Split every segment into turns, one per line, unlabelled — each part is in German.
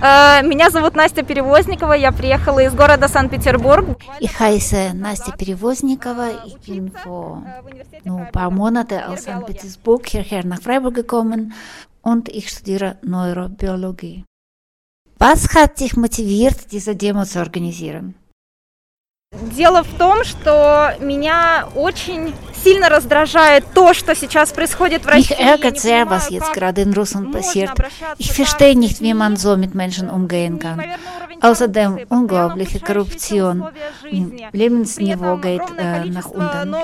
Меня зовут Настя Перевозникова, я приехала из города Санкт-Петербург.
Ich heiße Настя Перевозникова, nur ein paar Monaten aus St. Petersburg hierher nach Freiburg gekommen und ich studiere Neurobiologie. Was hat dich motiviert, diese Demo zu organisieren?
Дело в том, что меня очень сильно раздражает то, что сейчас происходит в России.
Mich ärgert sehr, was jetzt gerade in Russland passiert. Ich verstehe nicht, wie man so mit Menschen umgehen kann. Außerdem unglaubliche Korruption. Lebensniveau geht äh, nach unten.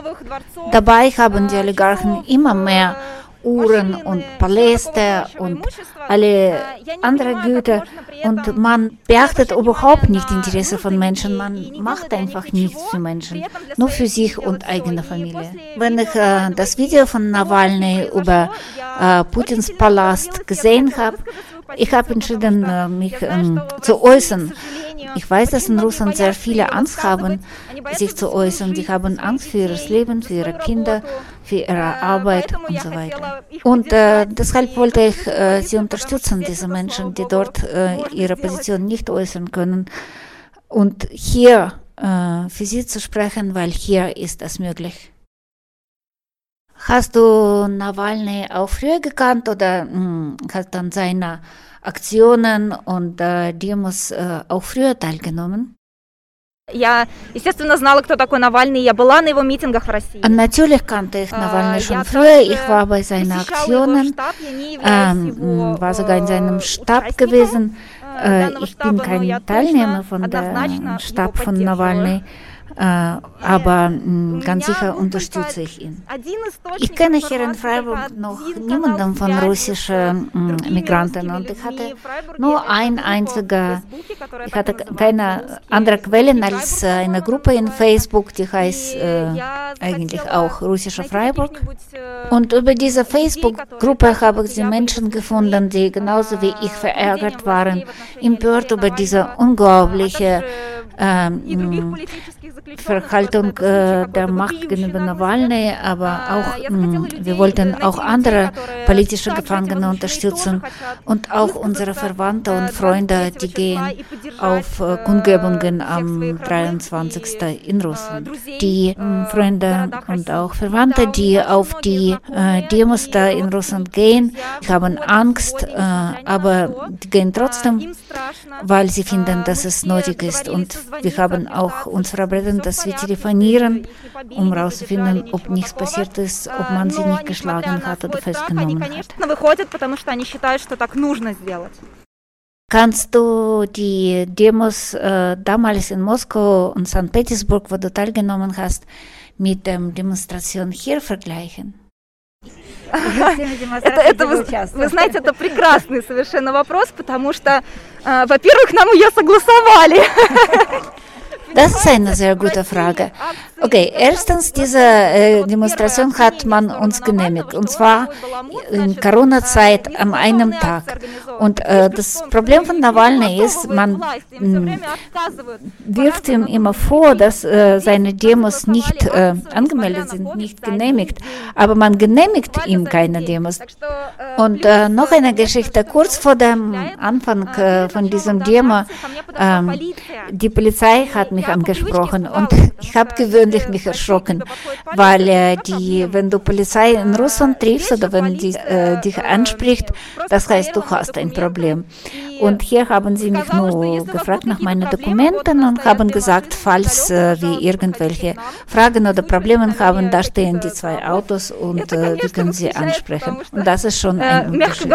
Dabei haben die Oligarchen immer mehr Uhren und Paläste und alle andere Güter und man beachtet überhaupt nicht Interesse von Menschen, man macht einfach nichts für Menschen, nur für sich und eigene Familie. Wenn ich äh, das Video von Nawalny über äh, Putins Palast gesehen habe, ich habe entschieden, äh, mich ähm, zu äußern. Ich weiß, dass in Russland sehr viele Angst haben, sich zu äußern. Sie haben Angst für ihr Leben, für ihre Kinder, für ihre Arbeit und so weiter. Und äh, deshalb wollte ich äh, sie unterstützen, diese Menschen, die dort äh, ihre Position nicht äußern können. Und hier äh, für sie zu sprechen, weil hier ist das möglich. Hast du Nawalny auch früher gekannt oder mh, hast dann seine Aktionen und äh, Demos äh, auch früher teilgenommen?
Я, естественно, знала, кто такой Навальный. Я была на его митингах в России.
Natürlich kannte ich Nawalny schon früher. Ich war bei seinen Aktionen, ähm, war sogar in seinem Stab gewesen. Äh, ich bin kein Teilnehmer von dem Stab von Nawalny. Äh, aber mh, ganz sicher unterstütze ich ihn. Ich kenne hier in Freiburg noch niemanden von russischen mh, Migranten und ich hatte nur ein einziger, ich hatte keine andere Quellen als eine Gruppe in Facebook, die heißt äh, eigentlich auch russischer Freiburg. Und über diese Facebook-Gruppe habe ich die Menschen gefunden, die genauso wie ich verärgert waren, empört über diese unglaubliche ähm, Verhaltung äh, der Macht gegenüber Nawalny, aber auch mh, wir wollten auch andere politische Gefangene unterstützen und auch unsere Verwandte und Freunde, die gehen auf äh, Kundgebungen am 23. in Russland. Die mh, Freunde und auch Verwandte, die auf die äh, Demos da in Russland gehen, haben Angst, aber die gehen trotzdem, weil sie finden, dass es nötig ist und wir haben auch Рәтін тасветили фанирен, умрал свинен об них спасиртыс а, об манзиних кышлаген хата дефескеномен Они, конечно, выходят, потому что они считают, что так нужно сделать. Kannst du die Demos äh, damals in Moskau und St. Petersburg, wo du teilgenommen hast, mit der
это, это вы, вы знаете, это прекрасный совершенно вопрос, потому что, э, во-первых, нам ее согласовали.
Das ist eine sehr gute Frage. Okay, erstens, diese äh, Demonstration hat man uns genehmigt, und zwar in Corona-Zeit am einem Tag. Und äh, das Problem von Nawalny ist, man mh, wirft ihm immer vor, dass äh, seine Demos nicht äh, angemeldet sind, nicht genehmigt, aber man genehmigt ihm keine Demos. Und äh, noch eine Geschichte, kurz vor dem Anfang äh, von diesem Demo, ähm, die Polizei hat mich angesprochen und ich habe gewöhnlich mich erschrocken, weil äh, die, wenn du Polizei in Russland triffst oder wenn die äh, dich anspricht, das heißt, du hast ein Problem. Und hier haben sie mich nur gefragt nach meinen Dokumenten und haben gesagt, falls äh, wir irgendwelche Fragen oder Probleme haben, da stehen die zwei Autos und äh, wir können sie ansprechen. Und das ist schon ein Unterschied.